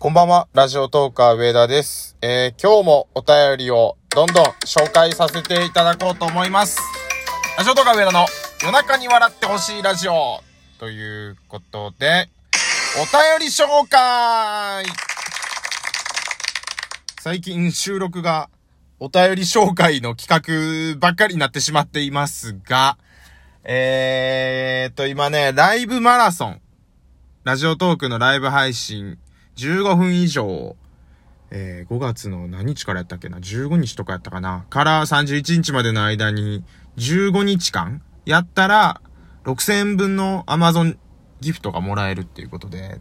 こんばんは、ラジオトーカー上田です。えー、今日もお便りをどんどん紹介させていただこうと思います。ラジオトーカー上田の夜中に笑ってほしいラジオということで、お便り紹介最近収録がお便り紹介の企画ばっかりになってしまっていますが、えーと、今ね、ライブマラソン、ラジオトークのライブ配信15分以上、えー、5月の何日からやったっけな ?15 日とかやったかな？から31日までの間に15日間やったら6000円分の Amazon ギフトがもらえるっていうことで、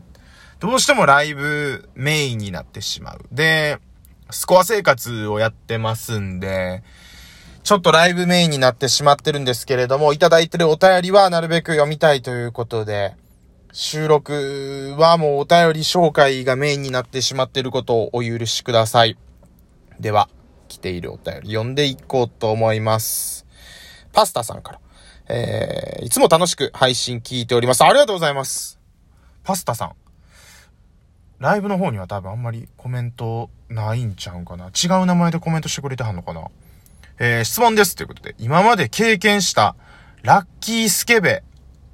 どうしてもライブメインになってしまう。で、スコア生活をやってますんで、ちょっとライブメインになってしまってるんですけれども、いただいてるお便りはなるべく読みたいということで、収録はもうお便り紹介がメインになってしまっていることをお許しください。では、来ているお便り読んでいこうと思います。パスタさんから。えー、いつも楽しく配信聞いております。ありがとうございます。パスタさん。ライブの方には多分あんまりコメントないんちゃうかな。違う名前でコメントしてくれてはんのかな。えー、質問です。ということで、今まで経験したラッキースケベ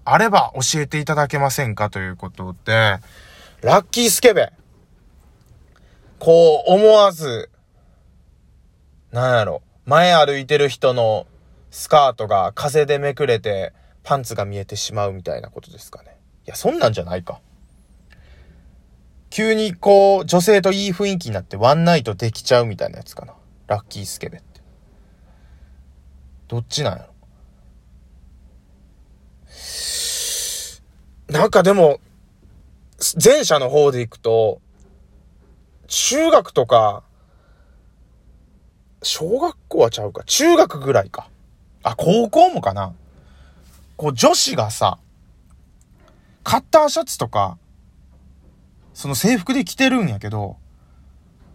あれば教えていただけませんかということで、ラッキースケベ。こう、思わず、なんやろ、前歩いてる人のスカートが風でめくれてパンツが見えてしまうみたいなことですかね。いや、そんなんじゃないか。急にこう、女性といい雰囲気になってワンナイトできちゃうみたいなやつかな。ラッキースケベって。どっちなんやろなんかでも、前者の方で行くと、中学とか、小学校はちゃうか、中学ぐらいか。あ、高校もかな。こう女子がさ、カッターシャツとか、その制服で着てるんやけど、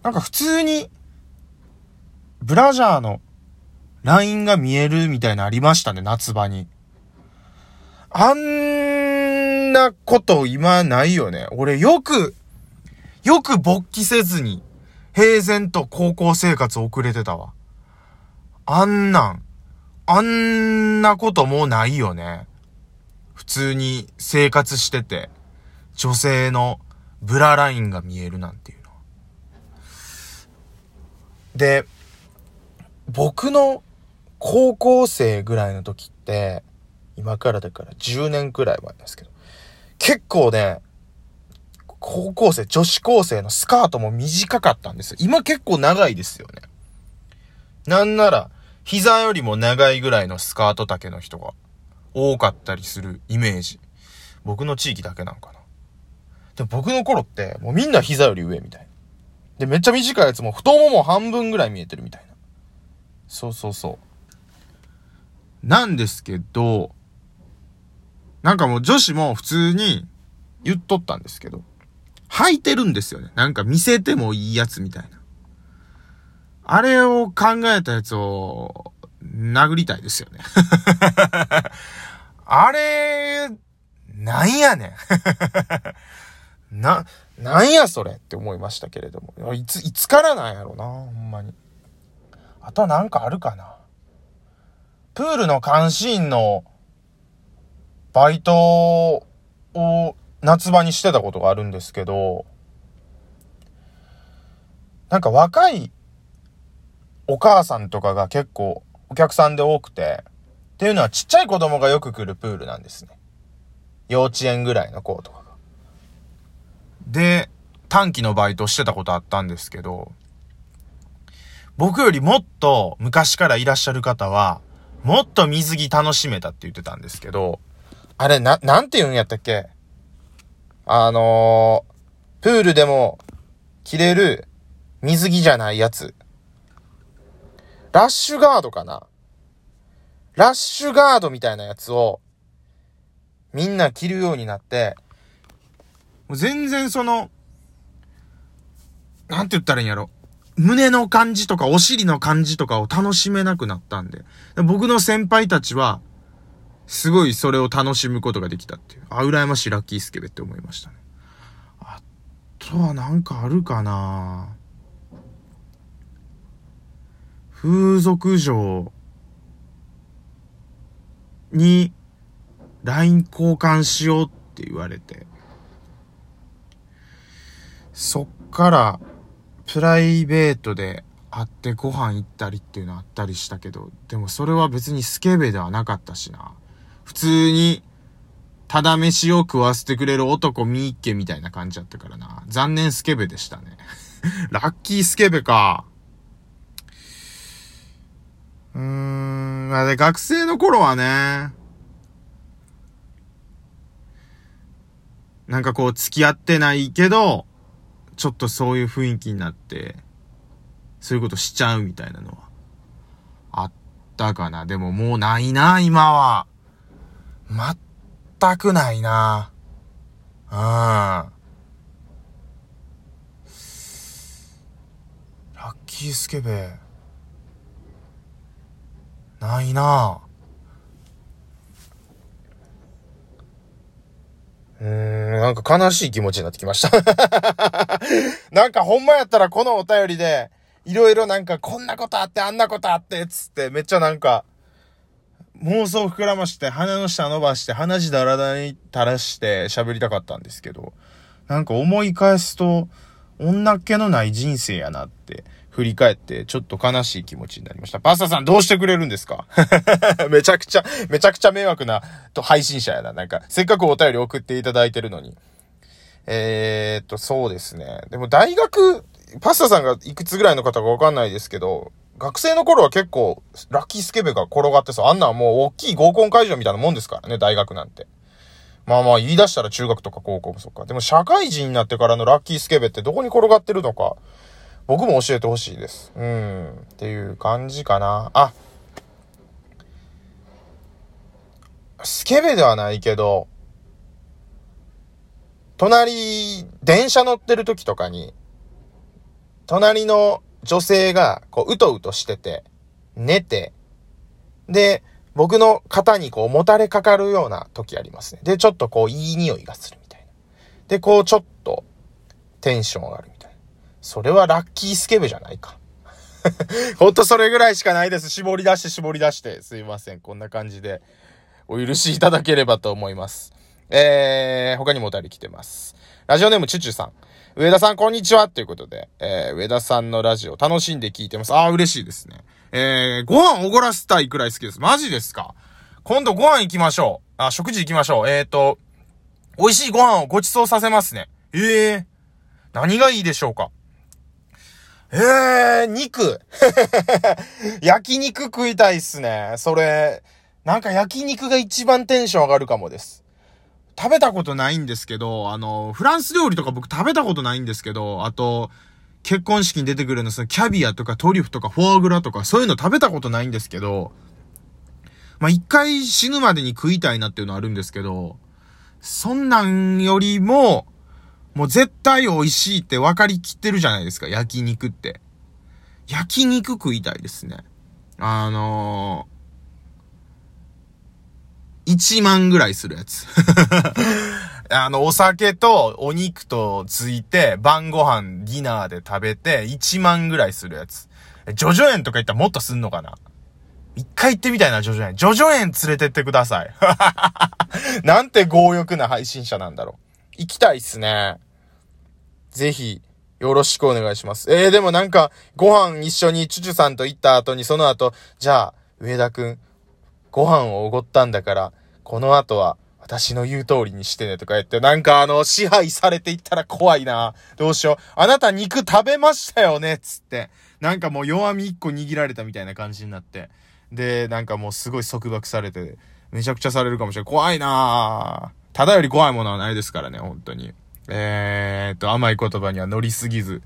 なんか普通に、ブラジャーのラインが見えるみたいなありましたね、夏場に。あんなこと今ないよね。俺よく、よく勃起せずに、平然と高校生活送れてたわ。あんなん、あんなこともうないよね。普通に生活してて、女性のブララインが見えるなんていうの。で、僕の高校生ぐらいの時って、今からだから10年くらい前ですけど、結構ね、高校生、女子高生のスカートも短かったんですよ。今結構長いですよね。なんなら、膝よりも長いぐらいのスカート丈の人が多かったりするイメージ。僕の地域だけなんかな。で僕の頃って、もうみんな膝より上みたいな。で、めっちゃ短いやつも太もも半分ぐらい見えてるみたいな。そうそうそう。なんですけど、なんかもう女子も普通に言っとったんですけど、履いてるんですよね。なんか見せてもいいやつみたいな。あれを考えたやつを殴りたいですよね。あれ、なんやねん。な、なんやそれって思いましたけれども。いつ、いつからなんやろな、ほんまに。あとなんかあるかな。プールの監視員のバイトを夏場にしてたことがあるんですけど、なんか若いお母さんとかが結構お客さんで多くて、っていうのはちっちゃい子供がよく来るプールなんですね。幼稚園ぐらいの子とかが。で、短期のバイトしてたことあったんですけど、僕よりもっと昔からいらっしゃる方は、もっと水着楽しめたって言ってたんですけど、あれ、な、なんて言うんやったっけ？あのー、プールでも着れる水着じゃないやつ。ラッシュガードかな？ラッシュガードみたいなやつをみんな着るようになって、もう全然その、なんて言ったらいいんやろ？胸の感じとかお尻の感じとかを楽しめなくなったんで。僕の先輩たちは、すごいそれを楽しむことができたっていう。あ、羨ましいラッキースケベって思いましたね。あとはなんかあるかな風俗嬢に LINE 交換しようって言われて。そっからプライベートで会ってご飯行ったりっていうのあったりしたけど、でもそれは別にスケベではなかったしな。普通に、ただ飯を食わせてくれる男みっけみたいな感じだったからな。残念スケベでしたね。ラッキースケベか。うーん、あれ、学生の頃はね、なんかこう付き合ってないけど、ちょっとそういう雰囲気になって、そういうことしちゃうみたいなのは、あったかな。でももうないな、今は。全くないな。うん。ラッキースケベ。ないなうーん、なんか悲しい気持ちになってきました なんかほんまやったらこのお便りで、いろいろなんかこんなことあってあんなことあってつってめっちゃなんか、妄想膨らまして鼻の下伸ばして鼻血だらだらに垂らして喋りたかったんですけど、なんか思い返すと、女っ気のない人生やなって振り返ってちょっと悲しい気持ちになりました。パスタさんどうしてくれるんですか？めちゃくちゃ、めちゃくちゃ迷惑なと配信者やな。なんか、せっかくお便り送っていただいてるのに。えー、っと、そうですね。でも大学、パスタさんがいくつぐらいの方かわかんないですけど、学生の頃は結構、ラッキースケベが転がってさ、あんなんもう大きい合コン会場みたいなもんですからね、大学なんて。まあまあ言い出したら中学とか高校もそっか。でも社会人になってからのラッキースケベってどこに転がってるのか、僕も教えてほしいです。うん。っていう感じかな。あ、スケベではないけど、隣、電車乗ってる時とかに、隣の女性が、こう、うとうとしてて、寝て、で、僕の肩にこう、もたれかかるような時ありますね。で、ちょっとこう、いい匂いがするみたいな。で、こう、ちょっと、テンション上がるみたいなそれはラッキースケベじゃないか。ほんとそれぐらいしかないです。絞り出して絞り出して。すいません。こんな感じでお許しいただければと思います。えー、他にもお便り来てます。ラジオネームチュチュさん。上田さん、こんにちはということで、えー、上田さんのラジオ楽しんで聞いてます。ああ、嬉しいですね。えー、ご飯おごらせたいくらい好きです。マジですか？今度ご飯行きましょう。あ、食事行きましょう。えーと、美味しいご飯をご馳走させますね。ええー、何がいいでしょうか？えー、肉 焼肉食いたいっすね。それ、なんか焼肉が一番テンション上がるかもです。食べたことないんですけど、あの、フランス料理とか僕食べたことないんですけど、あと、結婚式に出てくるの、そのキャビアとかトリュフとかフォアグラとかそういうの食べたことないんですけど、まあ、一回死ぬまでに食いたいなっていうのはあるんですけど、そんなんよりも、もう絶対美味しいって分かりきってるじゃないですか、焼肉って。焼肉食いたいですね。あのー、1万ぐらいするやつ。あの、お酒とお肉とついて、晩ご飯、ディナーで食べて、1万ぐらいするやつ。ジョジョ園とか行ったらもっとすんのかな？一回行ってみたいな、ジョジョ園。ジョジョ園連れてってください。なんて強欲な配信者なんだろう。行きたいっすね。ぜひ、よろしくお願いします。えー、でもなんか、ご飯一緒にチュチュさんと行った後に、その後、じゃあ、上田くん、ご飯をおごったんだから、この後は、私の言う通りにしてねとか言って、なんかあの、支配されていったら怖いな。どうしよう。あなた肉食べましたよねつって。なんかもう弱み一個握られたみたいな感じになって。で、なんかもうすごい束縛されて、めちゃくちゃされるかもしれない。怖いなただより怖いものはないですからね、本当に。えー、っと、甘い言葉には乗りすぎず、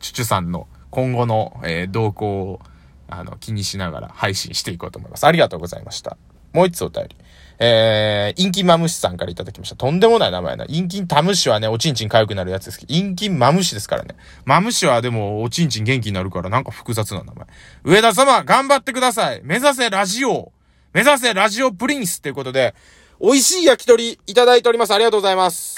チュチュさんの今後の、えー、動向を、あの、気にしながら配信していこうと思います。ありがとうございました。もう一つお便り。えー、インキンマムシさんからいただきました。とんでもない名前な。インキンタムシはね、おちんちん痒くなるやつですけど、インキンマムシですからね。マムシはでも、おちんちん元気になるからなんか複雑な名前。上田様、頑張ってください。目指せラジオ。目指せラジオプリンスっていうことで、美味しい焼き鳥いただいております。ありがとうございます。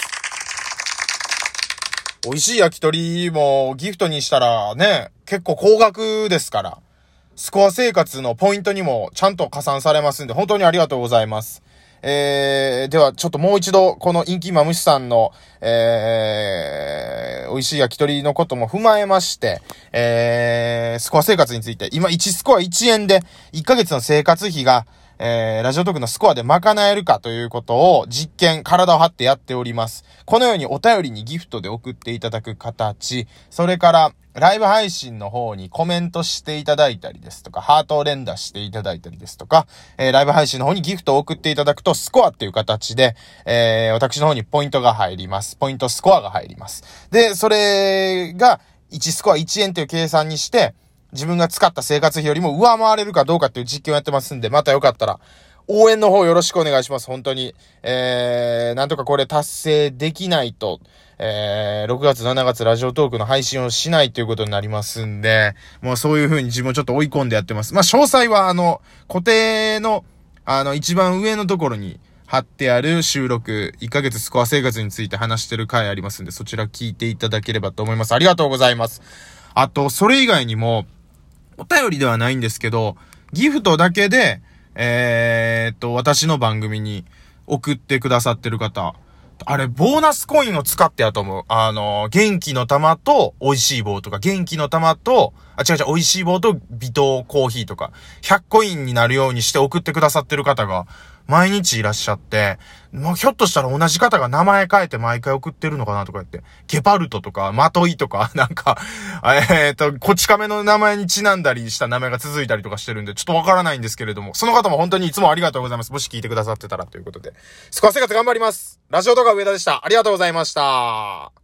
美味しい焼き鳥もギフトにしたらね、結構高額ですから、スコア生活のポイントにもちゃんと加算されますんで、本当にありがとうございます。えー、では、ちょっともう一度、このインキーマムシさんの、えー、美味しい焼き鳥のことも踏まえまして、えー、スコア生活について、今1スコア1円で、1ヶ月の生活費が、えー、ラジオトークのスコアで賄えるかということを実験、体を張ってやっております。このようにお便りにギフトで送っていただく形、それから、ライブ配信の方にコメントしていただいたりですとか、ハートを連打していただいたりですとか、えー、ライブ配信の方にギフトを送っていただくと、スコアっていう形で、えー、私の方にポイントが入ります。ポイントスコアが入ります。で、それが、1スコア1円という計算にして、自分が使った生活費よりも上回れるかどうかっていう実験をやってますんで、またよかったら、応援の方よろしくお願いします。本当に。えー、なんとかこれ達成できないと、えー、6月7月ラジオトークの配信をしないということになりますんで、もうそういう風に自分をちょっと追い込んでやってます。まあ、詳細はあの、固定の、あの、一番上のところに貼ってある収録、1ヶ月スコア生活について話してる回ありますんで、そちら聞いていただければと思います。ありがとうございます。あと、それ以外にも、お便りではないんですけど、ギフトだけで、えー、っと、私の番組に送ってくださってる方、あれ、ボーナスコインを使ってやと思う。あの、元気の玉と美味しい棒とか、元気の玉と、あ、違う違う、美味しい棒と微糖コーヒーとか、100コインになるようにして送ってくださってる方が、毎日いらっしゃって、まあ、ひょっとしたら同じ方が名前変えて毎回送ってるのかなとか言って、ゲパルトとか、マトイとか、なんか、えっ、と、こち亀の名前にちなんだりした名前が続いたりとかしてるんで、ちょっとわからないんですけれども、その方も本当にいつもありがとうございます。もし聞いてくださってたらということで。スコア生活頑張ります。ラジオ動画上田でした。ありがとうございました。